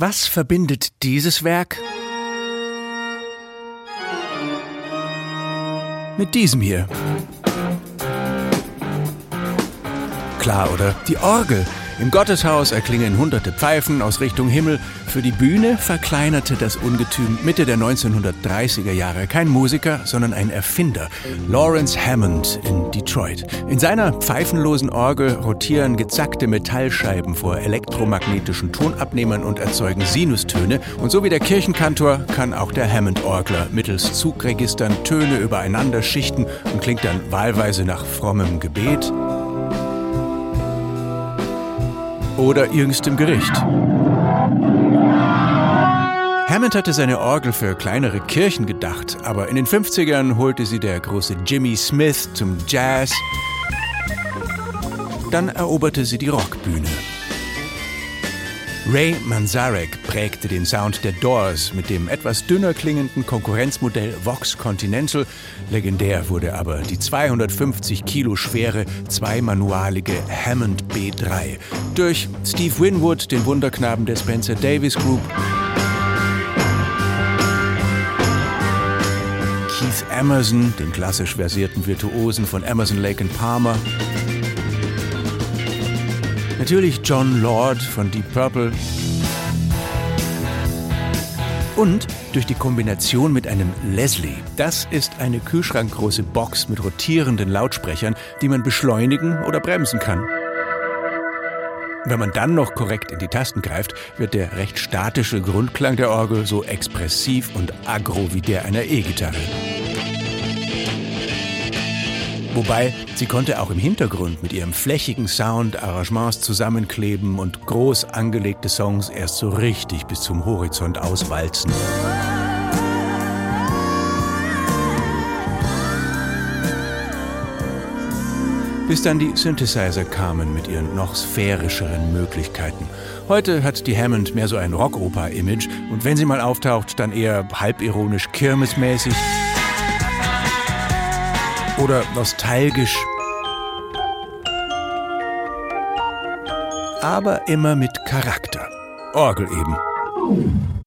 Was verbindet dieses Werk mit diesem hier? Klar, oder? Die Orgel. Im Gotteshaus erklingen hunderte Pfeifen aus Richtung Himmel. Für die Bühne verkleinerte das Ungetüm Mitte der 1930er Jahre kein Musiker, sondern ein Erfinder, Lawrence Hammond in Detroit. In seiner pfeifenlosen Orgel rotieren gezackte Metallscheiben vor elektromagnetischen Tonabnehmern und erzeugen Sinustöne. Und so wie der Kirchenkantor kann auch der Hammond-Orgler mittels Zugregistern Töne übereinander schichten und klingt dann wahlweise nach frommem Gebet oder jüngstem Gericht. Hammond hatte seine Orgel für kleinere Kirchen gedacht, aber in den 50ern holte sie der große Jimmy Smith zum Jazz. Dann eroberte sie die Rockbühne. Ray Manzarek prägte den Sound der Doors mit dem etwas dünner klingenden Konkurrenzmodell Vox Continental. Legendär wurde aber die 250 Kilo schwere zweimanualige Hammond B3 durch Steve Winwood, den Wunderknaben der Spencer Davis Group. Keith Emerson, den klassisch versierten Virtuosen von Emerson, Lake Palmer. Natürlich John Lord von Deep Purple. Und durch die Kombination mit einem Leslie. Das ist eine kühlschrankgroße Box mit rotierenden Lautsprechern, die man beschleunigen oder bremsen kann. Wenn man dann noch korrekt in die Tasten greift, wird der recht statische Grundklang der Orgel so expressiv und aggro wie der einer E-Gitarre. Wobei, sie konnte auch im Hintergrund mit ihrem flächigen Sound Arrangements zusammenkleben und groß angelegte Songs erst so richtig bis zum Horizont auswalzen. bis dann die Synthesizer kamen mit ihren noch sphärischeren Möglichkeiten. Heute hat die Hammond mehr so ein Rockoper-Image und wenn sie mal auftaucht, dann eher halbironisch kirmesmäßig oder nostalgisch. Aber immer mit Charakter. Orgel eben.